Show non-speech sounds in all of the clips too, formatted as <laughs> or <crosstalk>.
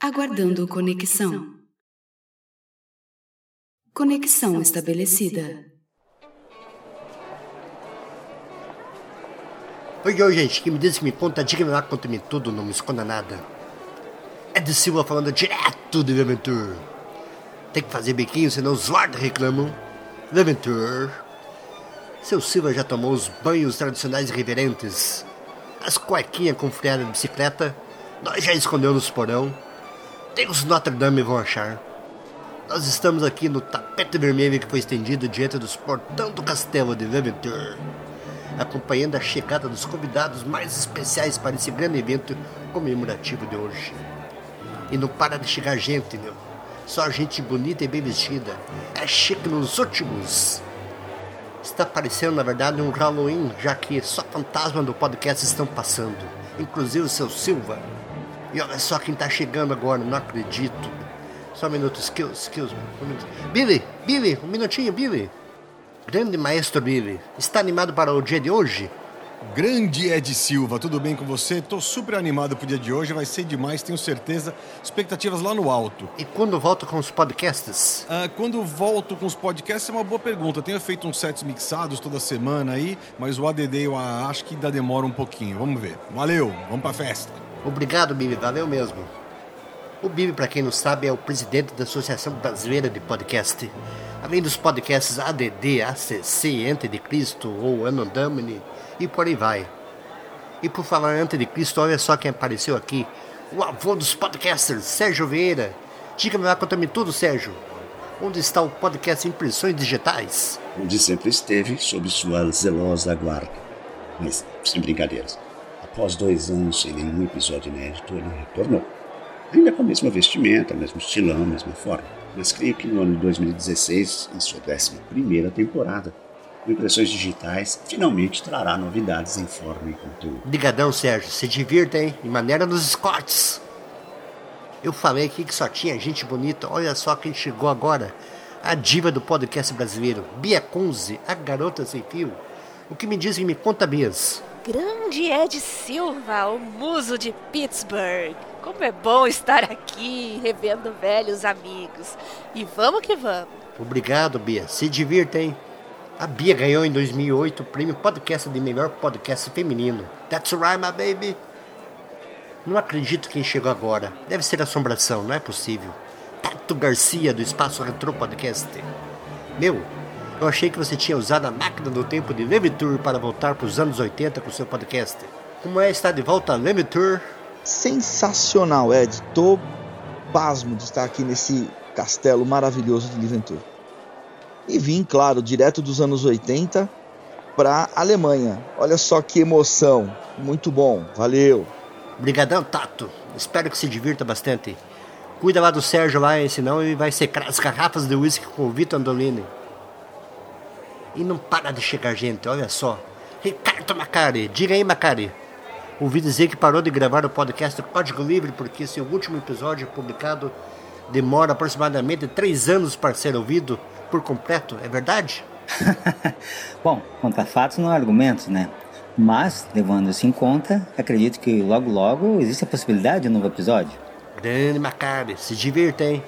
Aguardando conexão. Conexão estabelecida. Oi, oi, gente. Que me diz que me conta, diga-me lá, conta-me tudo, não me esconda nada. É de Silva falando direto de Ventura. Tem que fazer biquinho, senão os guardas reclamam. Ventura. Seu Silva já tomou os banhos tradicionais reverentes. As cuequinhas com freada de bicicleta. Nós já escondeu nos porão. Os Notre Dame vão achar. Nós estamos aqui no tapete vermelho que foi estendido diante dos portão do castelo de Leventur, acompanhando a chegada dos convidados mais especiais para esse grande evento comemorativo de hoje. E não para de chegar gente, meu. Só gente bonita e bem vestida. É chique nos últimos. Está parecendo, na verdade, um Halloween, já que só fantasmas do podcast estão passando, inclusive o seu Silva. E olha só quem está chegando agora, não acredito. Só um minuto, excuse, excuse me. Um minuto. Billy, Billy, um minutinho, Billy. Grande maestro Billy, está animado para o dia de hoje? Grande Ed Silva, tudo bem com você? Tô super animado pro dia de hoje, vai ser demais, tenho certeza. Expectativas lá no alto. E quando volta com os podcasts? Ah, quando volto com os podcasts é uma boa pergunta. tenho feito uns sets mixados toda semana aí, mas o ADD eu acho que ainda demora um pouquinho. Vamos ver. Valeu, vamos pra festa. Obrigado, Billy, valeu mesmo. O Bibi, para quem não sabe, é o presidente da Associação Brasileira de Podcast. Além dos podcasts ADD, ACC, Ante de Cristo ou Anondomini e por aí vai. E por falar Ante de Cristo, olha só quem apareceu aqui. O avô dos podcasters, Sérgio Vieira. Diga-me lá, conta-me tudo, Sérgio. Onde está o podcast Impressões Digitais? Onde sempre esteve, sob sua zelosa guarda. Mas, sem brincadeiras, após dois anos sem nenhum episódio inédito, ele retornou ainda com a mesma vestimenta, mesmo estilão, mesma forma. Mas creio que no ano de 2016, em sua 11 temporada, Impressões Digitais finalmente trará novidades em forma e conteúdo. Ligadão, Sérgio. Se divirta, hein? Em maneira dos Scots. Eu falei aqui que só tinha gente bonita. Olha só quem chegou agora. A diva do podcast brasileiro, Bia Kunze, a garota sem fio. O que me dizem, me conta, Bias. Grande Ed Silva, o muso de Pittsburgh. Como é bom estar aqui revendo velhos amigos. E vamos que vamos. Obrigado, Bia. Se divirta, hein? A Bia ganhou em 2008 o prêmio podcast de melhor podcast feminino. That's right, my baby. Não acredito quem chegou agora. Deve ser assombração, não é possível. Tato Garcia, do Espaço Retro Podcast. Meu, eu achei que você tinha usado a máquina do tempo de Levitur para voltar para os anos 80 com seu podcast. Como é estar de volta a Levitur? sensacional, Ed. Tô pasmo de estar aqui nesse castelo maravilhoso de Liventur. E vim, claro, direto dos anos 80 para Alemanha. Olha só que emoção. Muito bom. Valeu. Obrigadão, Tato. Espero que se divirta bastante. Cuida lá do Sérgio lá, senão ele vai secar as garrafas de uísque com o Vitor Andolini. E não para de chegar gente, olha só. Ricardo Macari, diga aí, Macari. Ouvi dizer que parou de gravar o podcast Código Livre porque seu último episódio publicado demora aproximadamente três anos para ser ouvido por completo. É verdade? <laughs> Bom, contra fatos não há argumentos, né? Mas, levando isso em conta, acredito que logo logo existe a possibilidade de um novo episódio. Grande Macabre, se divirta, hein?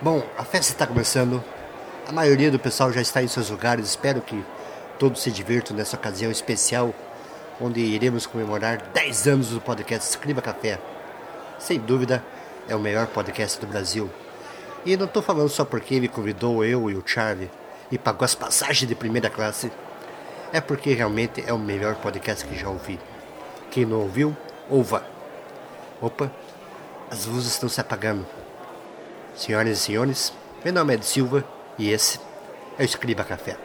Bom, a festa está começando. A maioria do pessoal já está em seus lugares. Espero que todos se divirtam nessa ocasião especial onde iremos comemorar 10 anos do podcast Escriba Café. Sem dúvida, é o melhor podcast do Brasil. E não estou falando só porque me convidou eu e o Charlie e pagou as passagens de primeira classe. É porque realmente é o melhor podcast que já ouvi. Quem não ouviu, ouva. Opa, as luzes estão se apagando. Senhoras e senhores, meu nome é Ed Silva e esse é o Escriba Café.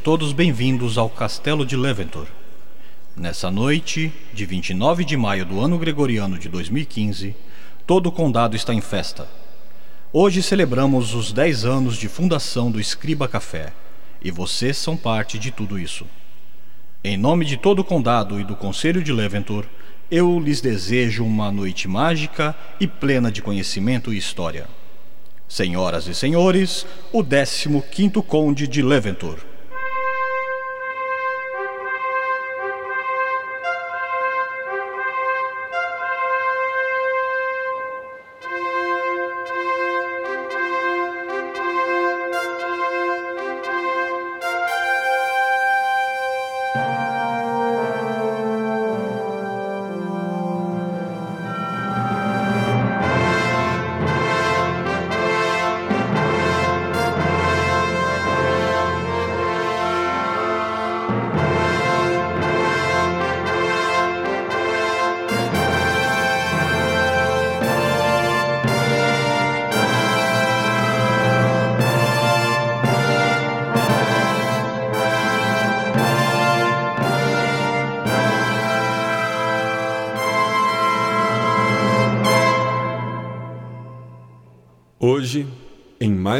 Todos bem-vindos ao Castelo de Leventor. Nessa noite, de 29 de maio do ano gregoriano de 2015, todo o condado está em festa. Hoje celebramos os 10 anos de fundação do Escriba Café, e vocês são parte de tudo isso. Em nome de todo o condado e do Conselho de Leventor, eu lhes desejo uma noite mágica e plena de conhecimento e história. Senhoras e senhores, o 15º Conde de Leventor.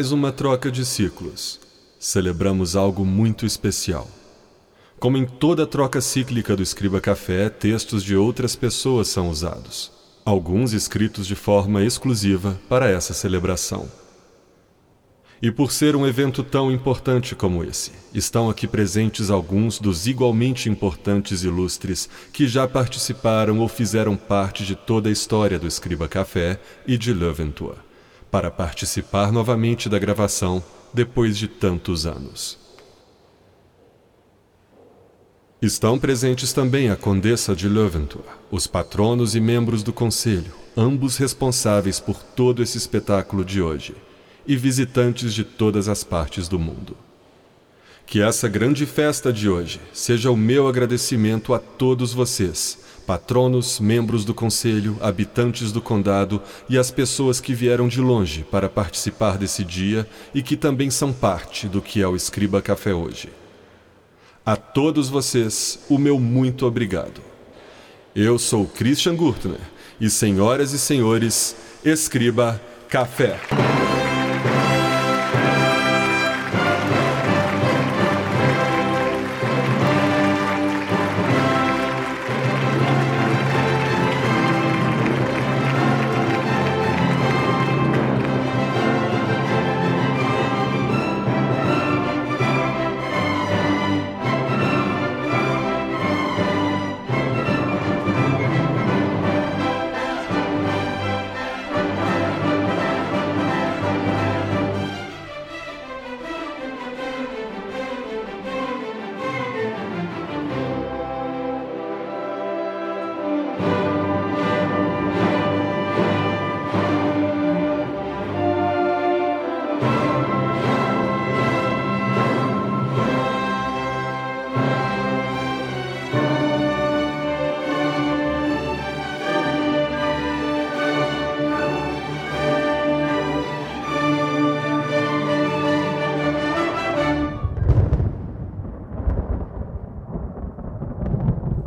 Mais uma troca de ciclos, celebramos algo muito especial. Como em toda troca cíclica do Escriba Café, textos de outras pessoas são usados, alguns escritos de forma exclusiva para essa celebração. E por ser um evento tão importante como esse, estão aqui presentes alguns dos igualmente importantes ilustres que já participaram ou fizeram parte de toda a história do Escriba Café e de Leventour para participar novamente da gravação depois de tantos anos. Estão presentes também a Condessa de Leventhor, os patronos e membros do conselho, ambos responsáveis por todo esse espetáculo de hoje, e visitantes de todas as partes do mundo. Que essa grande festa de hoje seja o meu agradecimento a todos vocês patronos, membros do conselho, habitantes do condado e as pessoas que vieram de longe para participar desse dia e que também são parte do que é o Escriba Café hoje. A todos vocês, o meu muito obrigado. Eu sou Christian Gurtner e, senhoras e senhores, Escriba Café.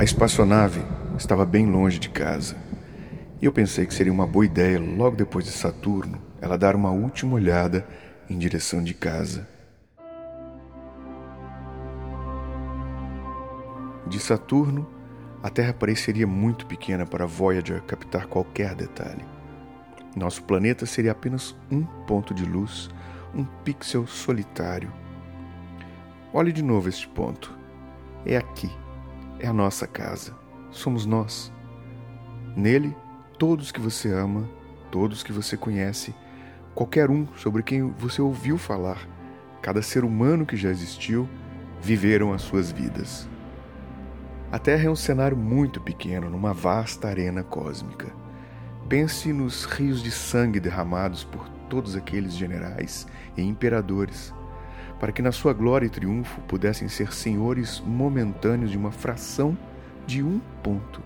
A espaçonave estava bem longe de casa. E eu pensei que seria uma boa ideia, logo depois de Saturno, ela dar uma última olhada em direção de casa. De Saturno, a Terra pareceria muito pequena para Voyager captar qualquer detalhe. Nosso planeta seria apenas um ponto de luz, um pixel solitário. Olhe de novo este ponto. É aqui é a nossa casa, somos nós. Nele, todos que você ama, todos que você conhece, qualquer um sobre quem você ouviu falar, cada ser humano que já existiu, viveram as suas vidas. A Terra é um cenário muito pequeno numa vasta arena cósmica. Pense nos rios de sangue derramados por todos aqueles generais e imperadores para que na sua glória e triunfo pudessem ser senhores momentâneos de uma fração de um ponto.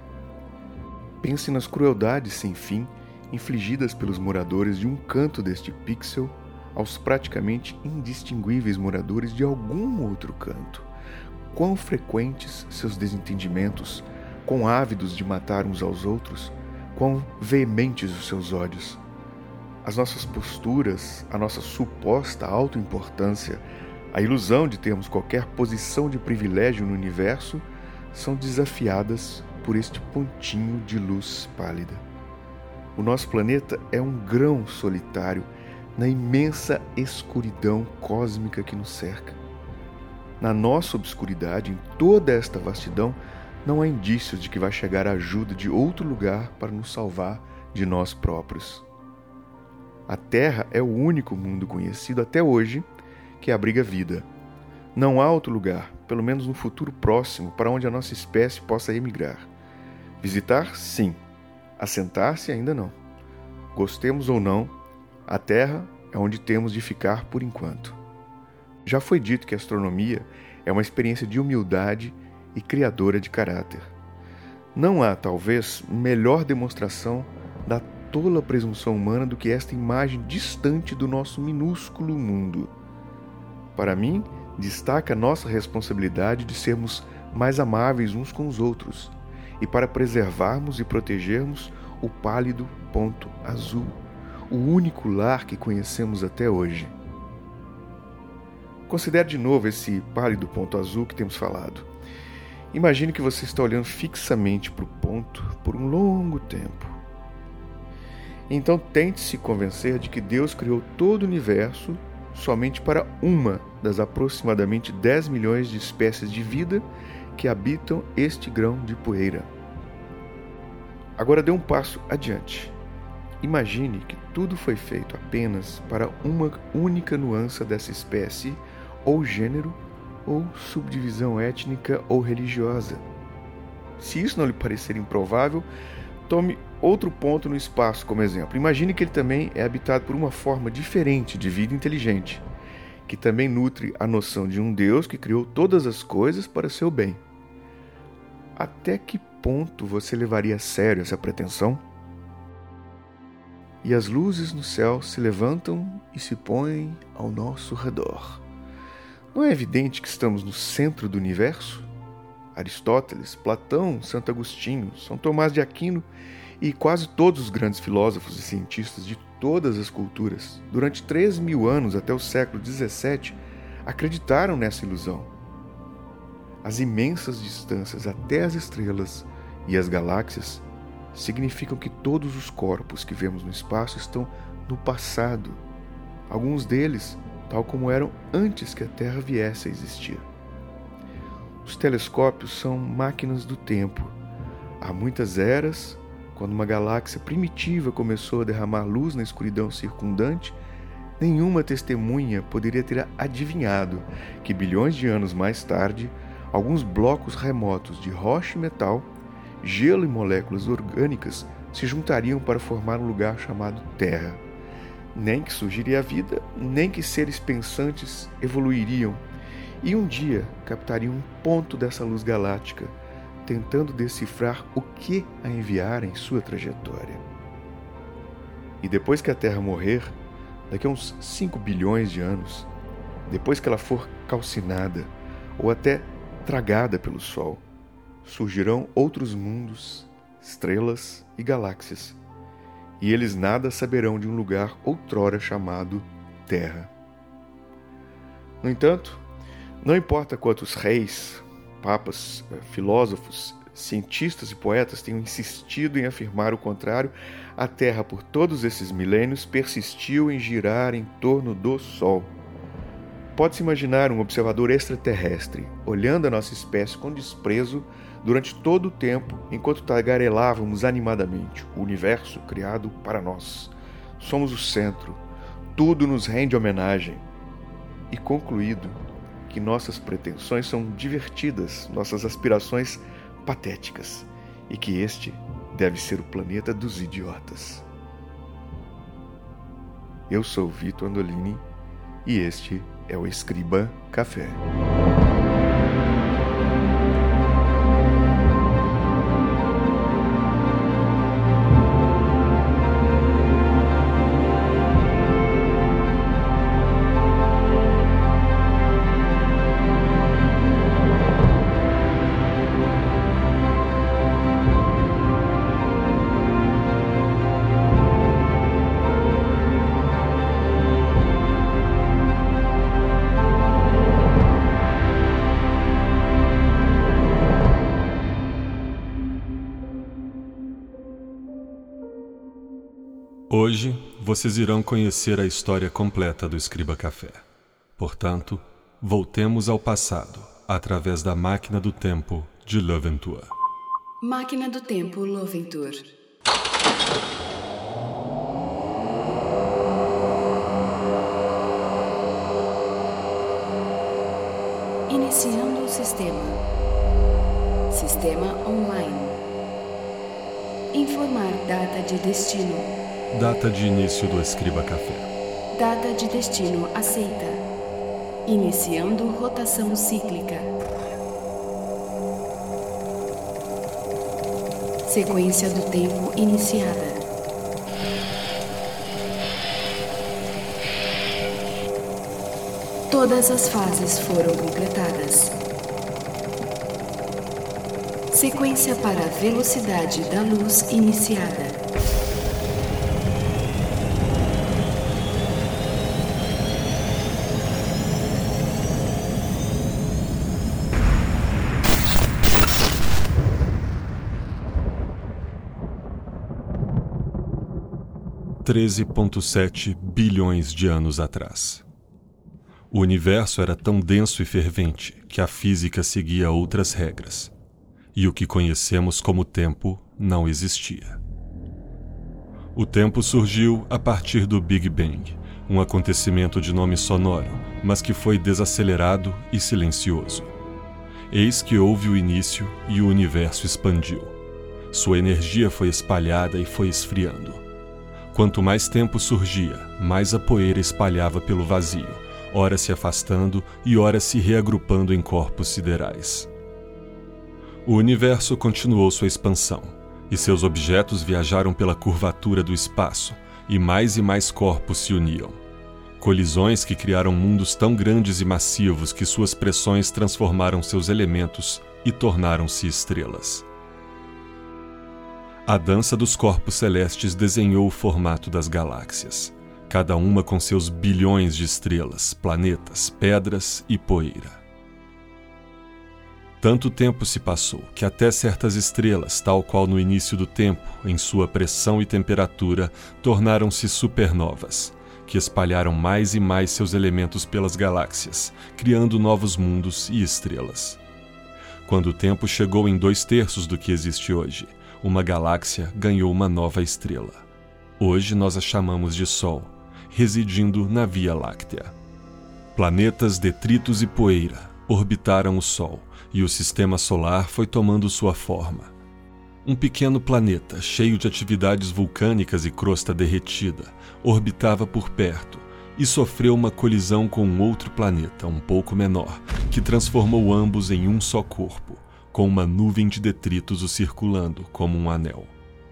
Pense nas crueldades sem fim infligidas pelos moradores de um canto deste pixel aos praticamente indistinguíveis moradores de algum outro canto. Quão frequentes seus desentendimentos, quão ávidos de matar uns aos outros, quão veementes os seus ódios. As nossas posturas, a nossa suposta autoimportância, a ilusão de termos qualquer posição de privilégio no universo são desafiadas por este pontinho de luz pálida. O nosso planeta é um grão solitário na imensa escuridão cósmica que nos cerca. Na nossa obscuridade, em toda esta vastidão, não há indícios de que vai chegar a ajuda de outro lugar para nos salvar de nós próprios. A Terra é o único mundo conhecido até hoje que abriga vida. Não há outro lugar, pelo menos no futuro próximo, para onde a nossa espécie possa emigrar. Visitar, sim. Assentar-se, ainda não. Gostemos ou não, a Terra é onde temos de ficar por enquanto. Já foi dito que a astronomia é uma experiência de humildade e criadora de caráter. Não há, talvez, melhor demonstração da tola presunção humana do que esta imagem distante do nosso minúsculo mundo. Para mim, destaca a nossa responsabilidade de sermos mais amáveis uns com os outros e para preservarmos e protegermos o pálido ponto azul, o único lar que conhecemos até hoje. Considere de novo esse pálido ponto azul que temos falado. Imagine que você está olhando fixamente para o ponto por um longo tempo. Então tente se convencer de que Deus criou todo o universo somente para uma das aproximadamente 10 milhões de espécies de vida que habitam este grão de poeira. Agora dê um passo adiante. Imagine que tudo foi feito apenas para uma única nuance dessa espécie ou gênero, ou subdivisão étnica ou religiosa. Se isso não lhe parecer improvável, tome outro ponto no espaço como exemplo. Imagine que ele também é habitado por uma forma diferente de vida inteligente, que também nutre a noção de um Deus que criou todas as coisas para seu bem. Até que ponto você levaria a sério essa pretensão? E as luzes no céu se levantam e se põem ao nosso redor. Não é evidente que estamos no centro do universo? Aristóteles, Platão, Santo Agostinho, São Tomás de Aquino e quase todos os grandes filósofos e cientistas de todas as culturas, durante três mil anos até o século XVII, acreditaram nessa ilusão. As imensas distâncias até as estrelas e as galáxias significam que todos os corpos que vemos no espaço estão no passado. Alguns deles tal como eram antes que a Terra viesse a existir. Os telescópios são máquinas do tempo. Há muitas eras, quando uma galáxia primitiva começou a derramar luz na escuridão circundante, nenhuma testemunha poderia ter adivinhado que bilhões de anos mais tarde, alguns blocos remotos de rocha e metal, gelo e moléculas orgânicas se juntariam para formar um lugar chamado Terra. Nem que surgiria a vida, nem que seres pensantes evoluiriam e um dia captariam um ponto dessa luz galáctica, tentando decifrar o que a enviar em sua trajetória. E depois que a Terra morrer, daqui a uns 5 bilhões de anos, depois que ela for calcinada ou até tragada pelo Sol, surgirão outros mundos, estrelas e galáxias e eles nada saberão de um lugar outrora chamado Terra. No entanto, não importa quantos reis, papas, eh, filósofos, cientistas e poetas tenham insistido em afirmar o contrário, a Terra, por todos esses milênios, persistiu em girar em torno do Sol. Pode-se imaginar um observador extraterrestre olhando a nossa espécie com desprezo durante todo o tempo enquanto tagarelávamos animadamente o universo criado para nós. Somos o centro, tudo nos rende homenagem. E concluído que nossas pretensões são divertidas, nossas aspirações patéticas, e que este deve ser o planeta dos idiotas. Eu sou Vitor Andolini e este é o Escriba Café. Vocês irão conhecer a história completa do Escriba Café. Portanto, voltemos ao passado através da máquina do tempo de Leventur. Máquina do tempo Loventur. Iniciando o sistema. Sistema online. Informar data de destino. Data de início do Escriba Café. Data de destino aceita. Iniciando rotação cíclica. Sequência do tempo iniciada. Todas as fases foram completadas. Sequência para a velocidade da luz iniciada. Treze ponto sete bilhões de anos atrás. O universo era tão denso e fervente que a física seguia outras regras, e o que conhecemos como tempo não existia. O tempo surgiu a partir do Big Bang, um acontecimento de nome sonoro, mas que foi desacelerado e silencioso. Eis que houve o início e o universo expandiu. Sua energia foi espalhada e foi esfriando. Quanto mais tempo surgia, mais a poeira espalhava pelo vazio ora se afastando e ora se reagrupando em corpos siderais. O universo continuou sua expansão, e seus objetos viajaram pela curvatura do espaço, e mais e mais corpos se uniam. Colisões que criaram mundos tão grandes e massivos que suas pressões transformaram seus elementos e tornaram-se estrelas. A dança dos corpos celestes desenhou o formato das galáxias cada uma com seus bilhões de estrelas, planetas, pedras e poeira. Tanto tempo se passou que até certas estrelas, tal qual no início do tempo, em sua pressão e temperatura, tornaram-se supernovas, que espalharam mais e mais seus elementos pelas galáxias, criando novos mundos e estrelas. Quando o tempo chegou em dois terços do que existe hoje, uma galáxia ganhou uma nova estrela. Hoje nós a chamamos de Sol residindo na Via Láctea. Planetas, detritos e poeira orbitaram o Sol e o sistema solar foi tomando sua forma. Um pequeno planeta, cheio de atividades vulcânicas e crosta derretida, orbitava por perto e sofreu uma colisão com um outro planeta, um pouco menor, que transformou ambos em um só corpo, com uma nuvem de detritos o circulando como um anel.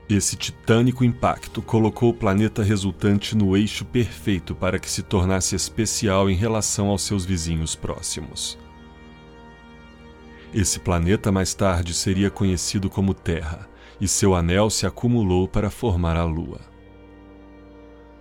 Esse titânico impacto colocou o planeta resultante no eixo perfeito para que se tornasse especial em relação aos seus vizinhos próximos. Esse planeta mais tarde seria conhecido como Terra, e seu anel se acumulou para formar a Lua.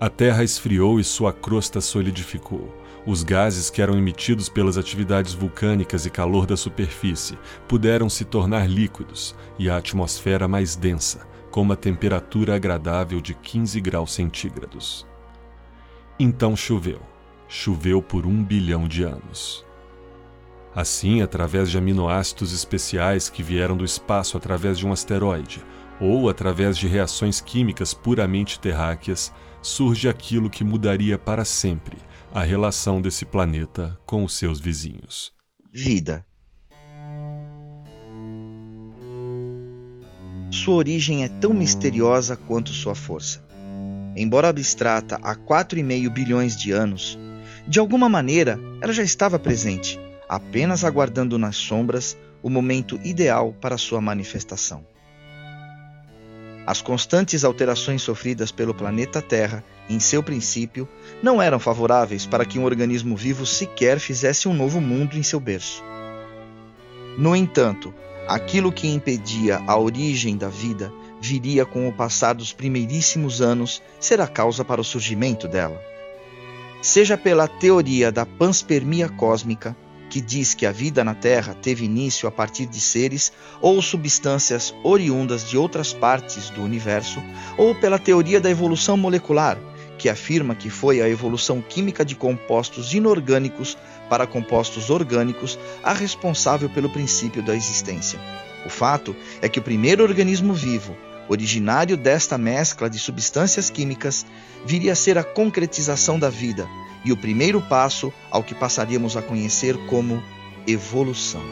A Terra esfriou e sua crosta solidificou. Os gases que eram emitidos pelas atividades vulcânicas e calor da superfície puderam se tornar líquidos e a atmosfera mais densa, com uma temperatura agradável de 15 graus centígrados. Então choveu. Choveu por um bilhão de anos. Assim, através de aminoácidos especiais que vieram do espaço através de um asteroide, ou através de reações químicas puramente terráqueas, surge aquilo que mudaria para sempre a relação desse planeta com os seus vizinhos. Vida. Sua origem é tão misteriosa quanto sua força. Embora abstrata há 4,5 bilhões de anos, de alguma maneira ela já estava presente, apenas aguardando nas sombras o momento ideal para sua manifestação. As constantes alterações sofridas pelo planeta Terra, em seu princípio, não eram favoráveis para que um organismo vivo sequer fizesse um novo mundo em seu berço. No entanto, Aquilo que impedia a origem da vida viria com o passar dos primeiríssimos anos ser a causa para o surgimento dela. Seja pela teoria da panspermia cósmica, que diz que a vida na Terra teve início a partir de seres ou substâncias oriundas de outras partes do universo, ou pela teoria da evolução molecular, que afirma que foi a evolução química de compostos inorgânicos para compostos orgânicos a responsável pelo princípio da existência. O fato é que o primeiro organismo vivo, originário desta mescla de substâncias químicas, viria a ser a concretização da vida e o primeiro passo ao que passaríamos a conhecer como evolução.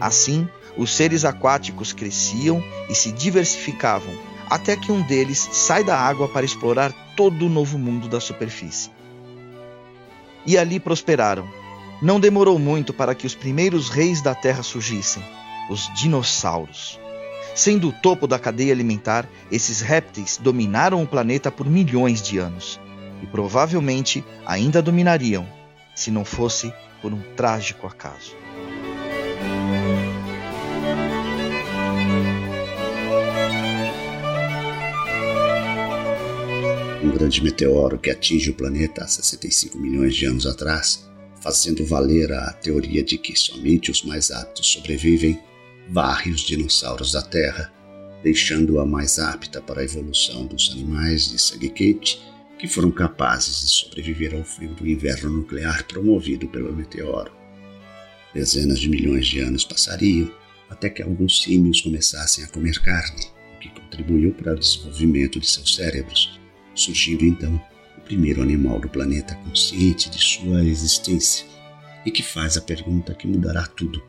Assim, os seres aquáticos cresciam e se diversificavam, até que um deles sai da água para explorar todo o novo mundo da superfície. E ali prosperaram. Não demorou muito para que os primeiros reis da Terra surgissem os dinossauros. Sendo o topo da cadeia alimentar, esses répteis dominaram o planeta por milhões de anos e provavelmente ainda dominariam se não fosse por um trágico acaso. Um grande meteoro que atinge o planeta há 65 milhões de anos atrás, fazendo valer a teoria de que somente os mais aptos sobrevivem, varre os dinossauros da Terra, deixando-a mais apta para a evolução dos animais de sangue quente que foram capazes de sobreviver ao frio do inverno nuclear promovido pelo meteoro. Dezenas de milhões de anos passariam até que alguns símios começassem a comer carne, o que contribuiu para o desenvolvimento de seus cérebros, surgindo então o primeiro animal do planeta consciente de sua existência e que faz a pergunta que mudará tudo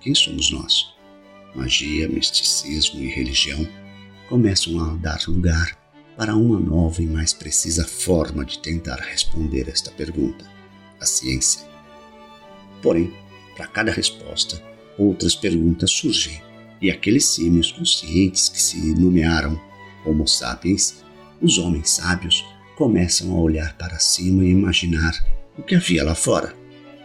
quem somos nós? Magia, misticismo e religião começam a dar lugar para uma nova e mais precisa forma de tentar responder esta pergunta: a ciência. Porém, para cada resposta, outras perguntas surgem, e aqueles símios conscientes que se nomearam Homo sapiens, os homens sábios, começam a olhar para cima e imaginar o que havia lá fora.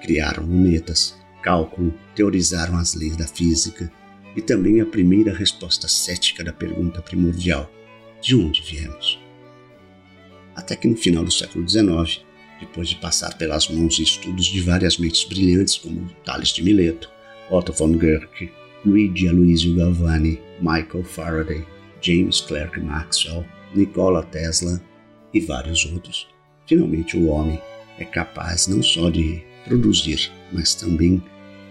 Criaram lunetas, cálculo, teorizaram as leis da física e também a primeira resposta cética da pergunta primordial: de onde viemos? Até que no final do século XIX, depois de passar pelas mãos e estudos de várias mentes brilhantes como Tales de Mileto, Otto von Guericke, Luigi Aloisio Galvani, Michael Faraday, James Clerk Maxwell, Nikola Tesla e vários outros, finalmente o homem é capaz não só de produzir, mas também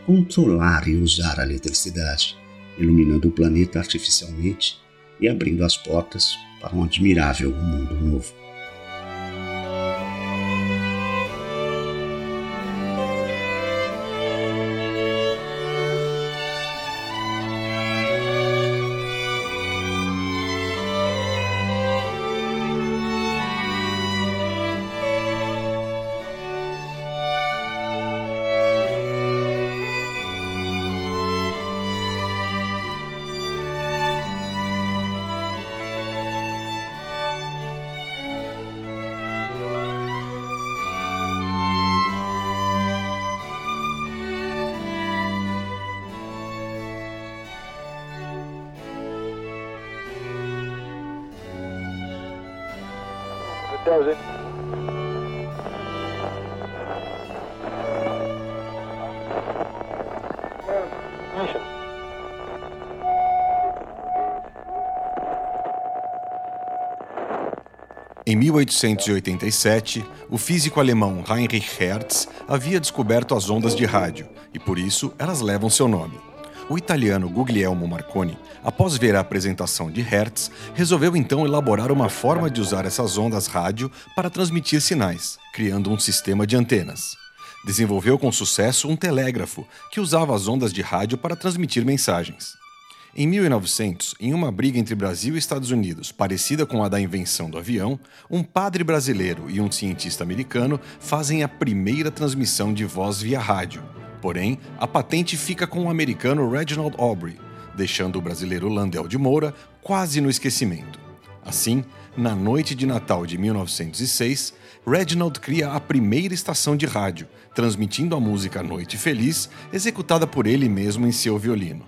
controlar e usar a eletricidade, iluminando o planeta artificialmente e abrindo as portas para um admirável mundo novo. Em 1887, o físico alemão Heinrich Hertz havia descoberto as ondas de rádio e por isso elas levam seu nome. O italiano Guglielmo Marconi, após ver a apresentação de Hertz, resolveu então elaborar uma forma de usar essas ondas rádio para transmitir sinais, criando um sistema de antenas. Desenvolveu com sucesso um telégrafo que usava as ondas de rádio para transmitir mensagens. Em 1900, em uma briga entre Brasil e Estados Unidos, parecida com a da invenção do avião, um padre brasileiro e um cientista americano fazem a primeira transmissão de voz via rádio. Porém, a patente fica com o americano Reginald Aubrey, deixando o brasileiro Landel de Moura quase no esquecimento. Assim, na noite de Natal de 1906, Reginald cria a primeira estação de rádio, transmitindo a música Noite Feliz, executada por ele mesmo em seu violino.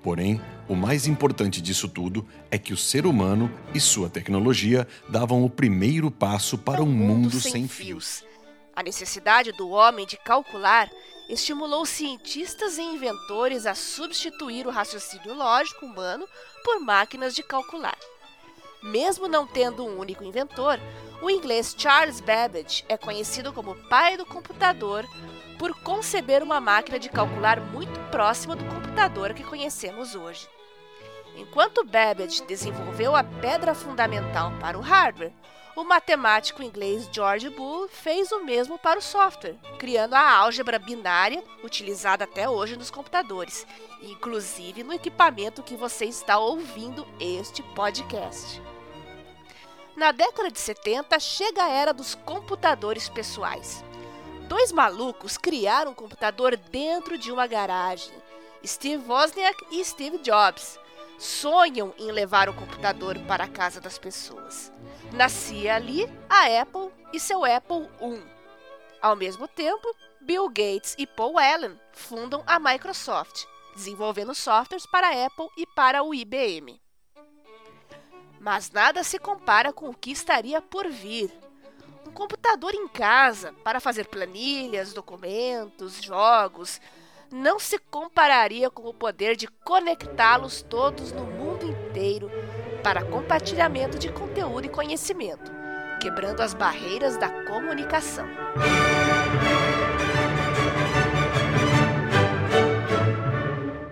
Porém, o mais importante disso tudo é que o ser humano e sua tecnologia davam o primeiro passo para um mundo, mundo sem, sem fios. A necessidade do homem de calcular estimulou cientistas e inventores a substituir o raciocínio lógico humano por máquinas de calcular. Mesmo não tendo um único inventor, o inglês Charles Babbage é conhecido como pai do computador por conceber uma máquina de calcular muito próxima do computador que conhecemos hoje. Enquanto Babbage desenvolveu a pedra fundamental para o hardware, o matemático inglês George Boole fez o mesmo para o software, criando a álgebra binária utilizada até hoje nos computadores, inclusive no equipamento que você está ouvindo este podcast. Na década de 70, chega a era dos computadores pessoais. Dois malucos criaram um computador dentro de uma garagem, Steve Wozniak e Steve Jobs sonham em levar o computador para a casa das pessoas. Nascia ali a Apple e seu Apple I. Ao mesmo tempo, Bill Gates e Paul Allen fundam a Microsoft, desenvolvendo softwares para a Apple e para o IBM. Mas nada se compara com o que estaria por vir. Um computador em casa para fazer planilhas, documentos, jogos, não se compararia com o poder de conectá-los todos no mundo inteiro para compartilhamento de conteúdo e conhecimento, quebrando as barreiras da comunicação.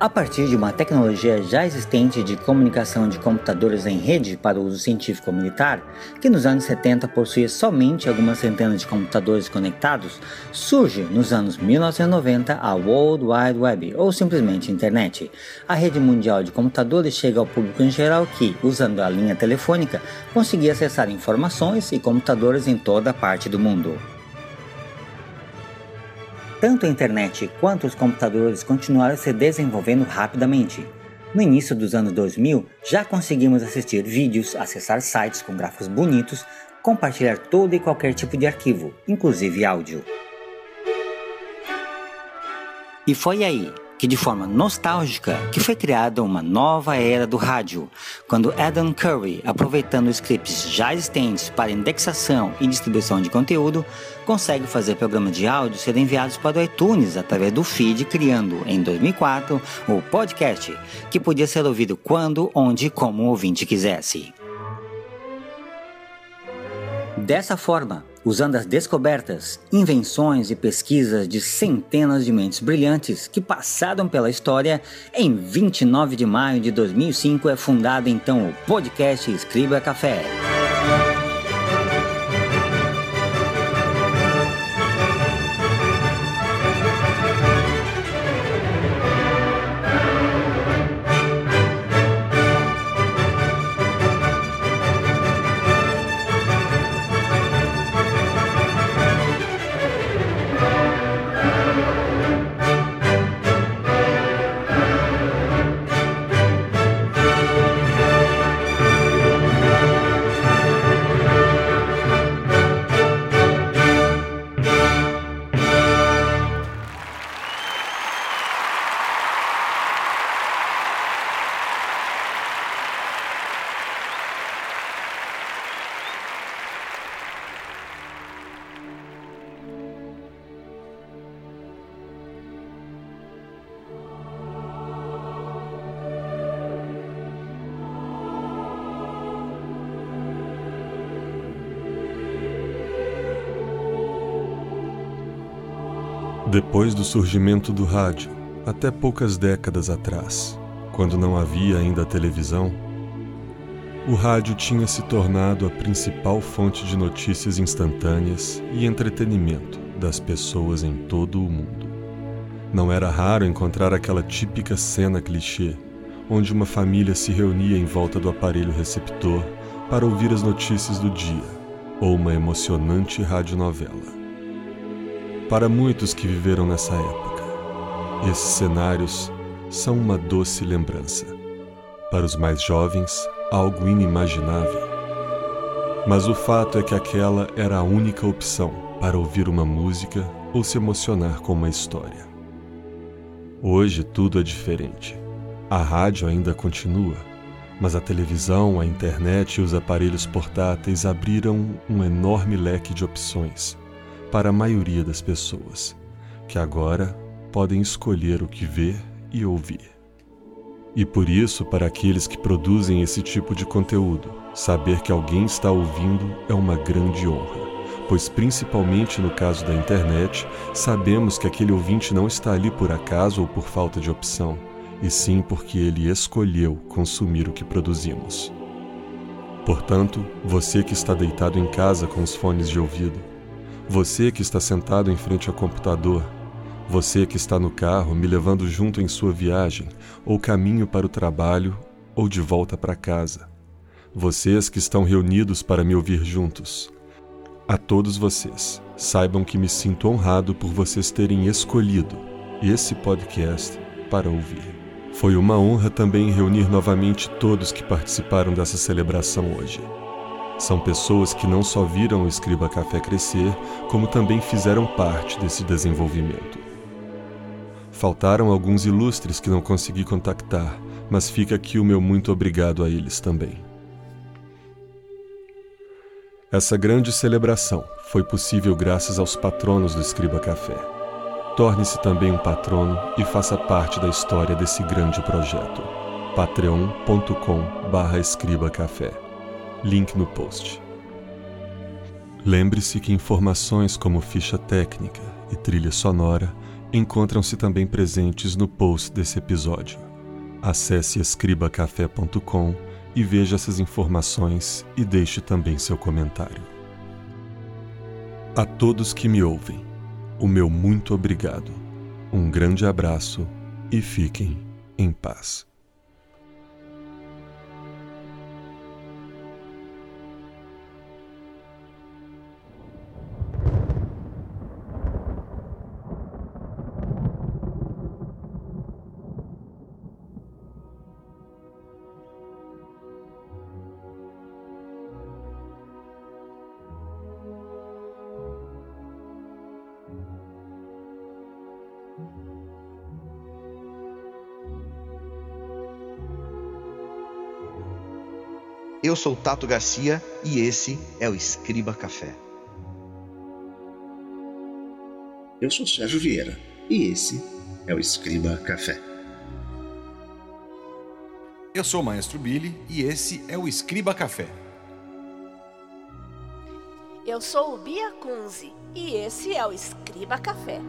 A partir de uma tecnologia já existente de comunicação de computadores em rede para uso científico militar, que nos anos 70 possuía somente algumas centenas de computadores conectados, surge nos anos 1990 a World Wide Web, ou simplesmente Internet. A rede mundial de computadores chega ao público em geral que, usando a linha telefônica, conseguia acessar informações e computadores em toda parte do mundo. Tanto a internet quanto os computadores continuaram se desenvolvendo rapidamente. No início dos anos 2000, já conseguimos assistir vídeos, acessar sites com gráficos bonitos, compartilhar todo e qualquer tipo de arquivo, inclusive áudio. E foi aí, que de forma nostálgica que foi criada uma nova era do rádio, quando Adam Curry, aproveitando scripts já existentes para indexação e distribuição de conteúdo, consegue fazer programas de áudio serem enviados para o iTunes através do feed, criando em 2004 o podcast, que podia ser ouvido quando, onde e como o ouvinte quisesse. Dessa forma, usando as descobertas, invenções e pesquisas de centenas de mentes brilhantes que passaram pela história, em 29 de maio de 2005 é fundado então o podcast Escriba Café. Depois do surgimento do rádio, até poucas décadas atrás, quando não havia ainda televisão, o rádio tinha se tornado a principal fonte de notícias instantâneas e entretenimento das pessoas em todo o mundo. Não era raro encontrar aquela típica cena clichê, onde uma família se reunia em volta do aparelho receptor para ouvir as notícias do dia, ou uma emocionante radionovela. Para muitos que viveram nessa época, esses cenários são uma doce lembrança. Para os mais jovens, algo inimaginável. Mas o fato é que aquela era a única opção para ouvir uma música ou se emocionar com uma história. Hoje tudo é diferente. A rádio ainda continua, mas a televisão, a internet e os aparelhos portáteis abriram um enorme leque de opções para a maioria das pessoas, que agora podem escolher o que ver e ouvir. E por isso, para aqueles que produzem esse tipo de conteúdo, saber que alguém está ouvindo é uma grande honra, pois, principalmente no caso da internet, sabemos que aquele ouvinte não está ali por acaso ou por falta de opção, e sim porque ele escolheu consumir o que produzimos. Portanto, você que está deitado em casa com os fones de ouvido, você que está sentado em frente ao computador, você que está no carro me levando junto em sua viagem, ou caminho para o trabalho, ou de volta para casa. Vocês que estão reunidos para me ouvir juntos. A todos vocês, saibam que me sinto honrado por vocês terem escolhido esse podcast para ouvir. Foi uma honra também reunir novamente todos que participaram dessa celebração hoje. São pessoas que não só viram o Escriba Café crescer, como também fizeram parte desse desenvolvimento. Faltaram alguns ilustres que não consegui contactar, mas fica aqui o meu muito obrigado a eles também. Essa grande celebração foi possível graças aos patronos do Escriba Café. Torne-se também um patrono e faça parte da história desse grande projeto. patreon.com/escribacafé. Link no post. Lembre-se que informações como ficha técnica e trilha sonora encontram-se também presentes no post desse episódio. Acesse escribacafé.com e veja essas informações e deixe também seu comentário. A todos que me ouvem, o meu muito obrigado. Um grande abraço e fiquem em paz. Sou Tato Garcia e esse é o Escriba Café. Eu sou Sérgio Vieira e esse é o Escriba Café. Eu sou o Maestro Billy e esse é o Escriba Café. Eu sou o Bia Kunze e esse é o Escriba Café.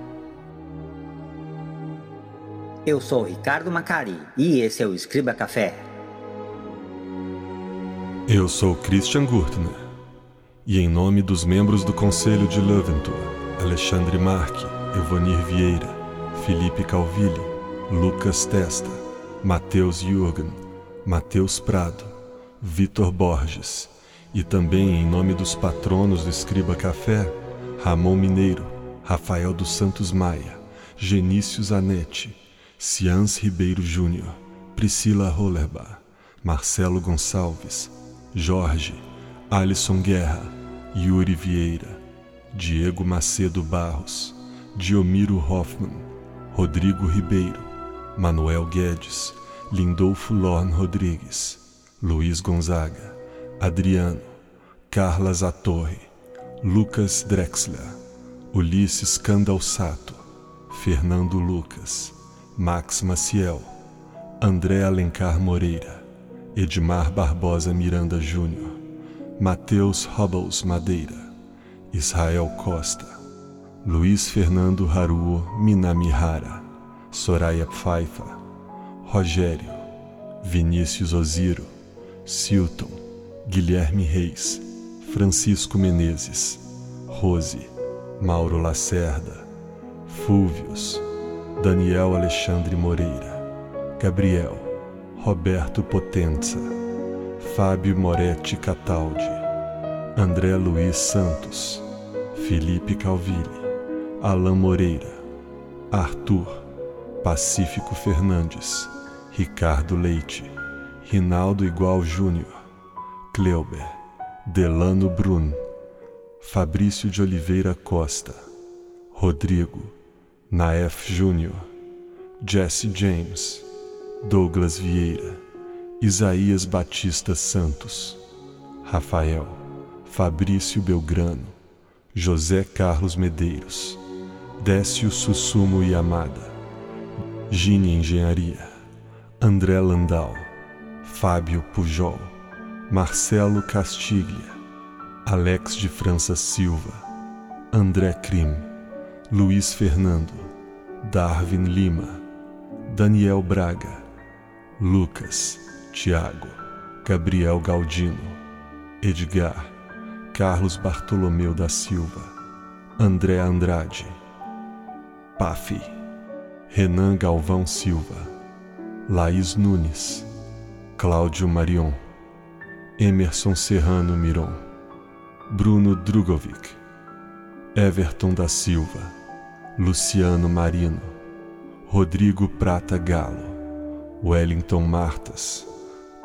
Eu sou o Ricardo Macari e esse é o Escriba Café. Eu sou Christian Gurtner. E, em nome dos membros do Conselho de Leventhor, Alexandre Marque, Evonir Vieira, Felipe Calvilli, Lucas Testa, Matheus Jürgen, Matheus Prado, Vitor Borges e também em nome dos patronos do Escriba Café, Ramon Mineiro, Rafael dos Santos Maia, Genício Zanetti, Cians Ribeiro Júnior, Priscila Rollerbach, Marcelo Gonçalves, Jorge, Alisson Guerra, Yuri Vieira, Diego Macedo Barros, Diomiro Hoffman, Rodrigo Ribeiro, Manuel Guedes, Lindolfo Lorn Rodrigues, Luiz Gonzaga, Adriano, Carla Zatorre, Lucas Drexler, Ulisses Candalsato, Fernando Lucas, Max Maciel, André Alencar Moreira, Edmar Barbosa Miranda Júnior, Matheus Hubbles Madeira, Israel Costa, Luiz Fernando Haruo Minamihara, Soraya Pfeiffer, Rogério, Vinícius Oziro, Silton, Guilherme Reis, Francisco Menezes, Rose, Mauro Lacerda, Fúvios, Daniel Alexandre Moreira, Gabriel, Roberto Potenza, Fábio Moretti Cataldi, André Luiz Santos, Felipe Calvilli, Alain Moreira, Arthur, Pacífico Fernandes, Ricardo Leite, Rinaldo Igual Júnior, Cleuber, Delano Brun, Fabrício de Oliveira Costa, Rodrigo, Naef Júnior, Jesse James, Douglas Vieira, Isaías Batista Santos, Rafael, Fabrício Belgrano, José Carlos Medeiros, Décio Sussumo Yamada, Gine Engenharia, André Landau, Fábio Pujol, Marcelo Castiglia, Alex de França Silva, André Krim, Luiz Fernando, Darwin Lima, Daniel Braga, Lucas, Tiago, Gabriel Galdino, Edgar, Carlos Bartolomeu da Silva, André Andrade, Pafi, Renan Galvão Silva, Laís Nunes, Cláudio Marion, Emerson Serrano Miron, Bruno Drugovic, Everton da Silva, Luciano Marino, Rodrigo Prata Galo, Wellington Martas,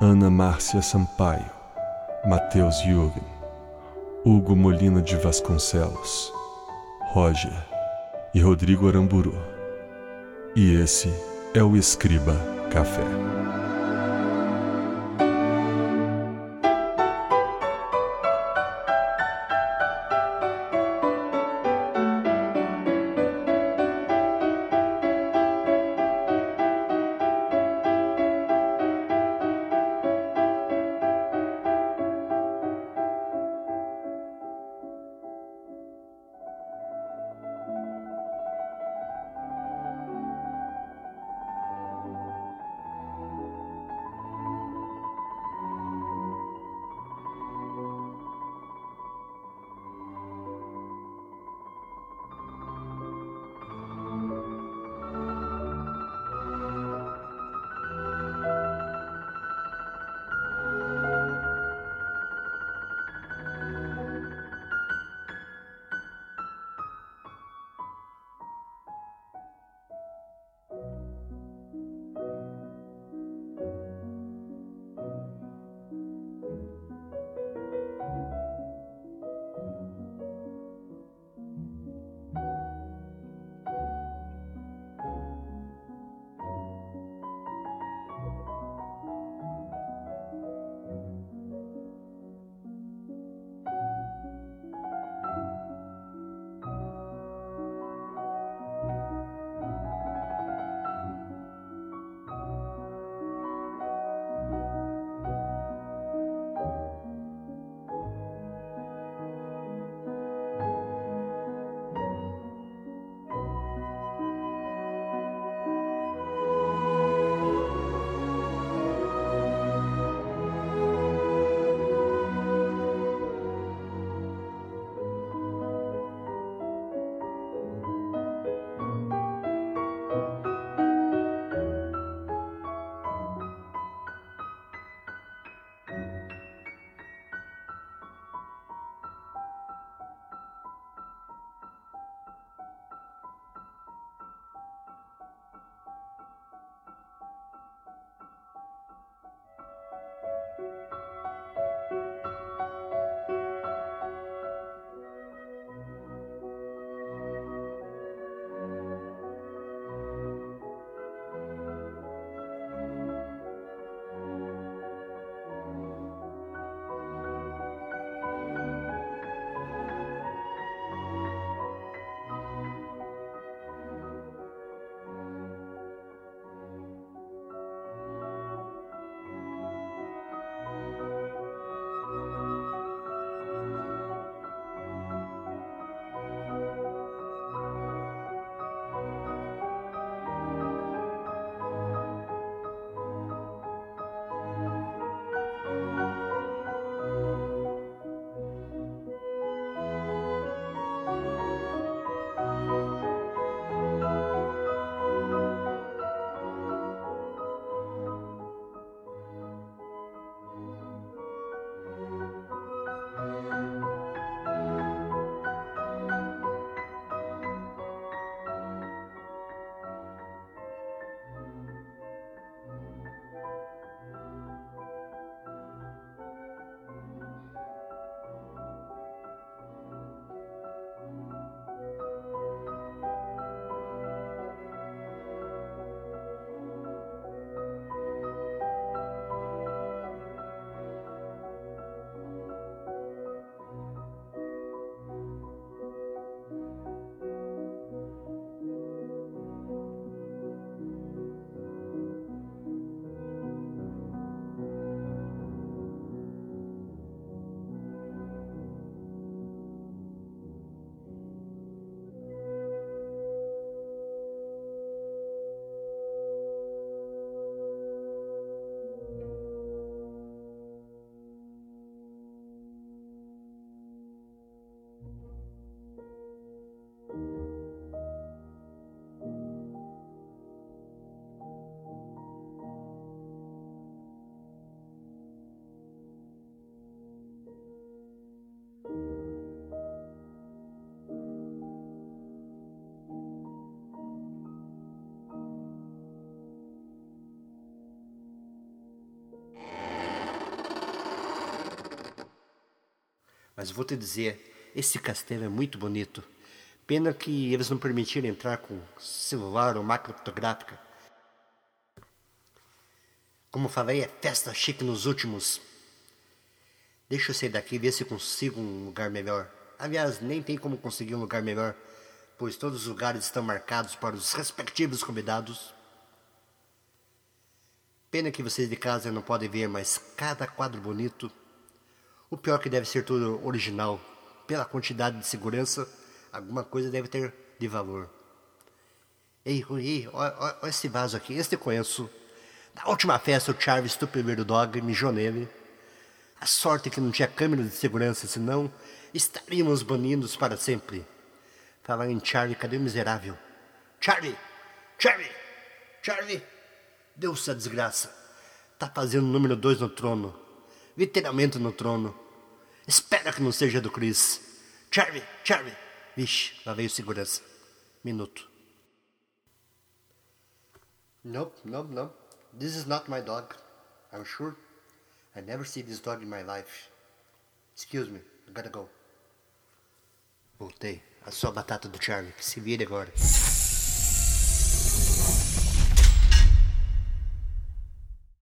Ana Márcia Sampaio, Matheus Jürgen, Hugo Molina de Vasconcelos, Roger e Rodrigo Aramburu. E esse é o Escriba Café. Mas vou te dizer, esse castelo é muito bonito. Pena que eles não permitiram entrar com celular ou máquina fotográfica. Como falei, é festa chique nos últimos. Deixa eu sair daqui e ver se consigo um lugar melhor. Aliás, nem tem como conseguir um lugar melhor, pois todos os lugares estão marcados para os respectivos convidados. Pena que vocês de casa não podem ver, mas cada quadro bonito. O pior que deve ser tudo original. Pela quantidade de segurança, alguma coisa deve ter de valor. Ei, ei, olha, esse vaso aqui, este eu conheço. Na última festa, o Charles do primeiro dog mijou nele. A sorte é que não tinha câmera de segurança, senão estaríamos banidos para sempre. Falar em Charlie, cadê o miserável? Charlie! Charlie! Charlie! Deus essa desgraça. Tá fazendo número dois no trono. Literalmente no trono. Espera que não seja do Chris. Charlie! Charlie! Vixe, lá veio segurança. Minuto. Nope, nope, nope. This is not my dog. I'm sure. I never see this dog in my life. Excuse me, I gotta go. Voltei. A sua batata do Charlie, que se vire agora.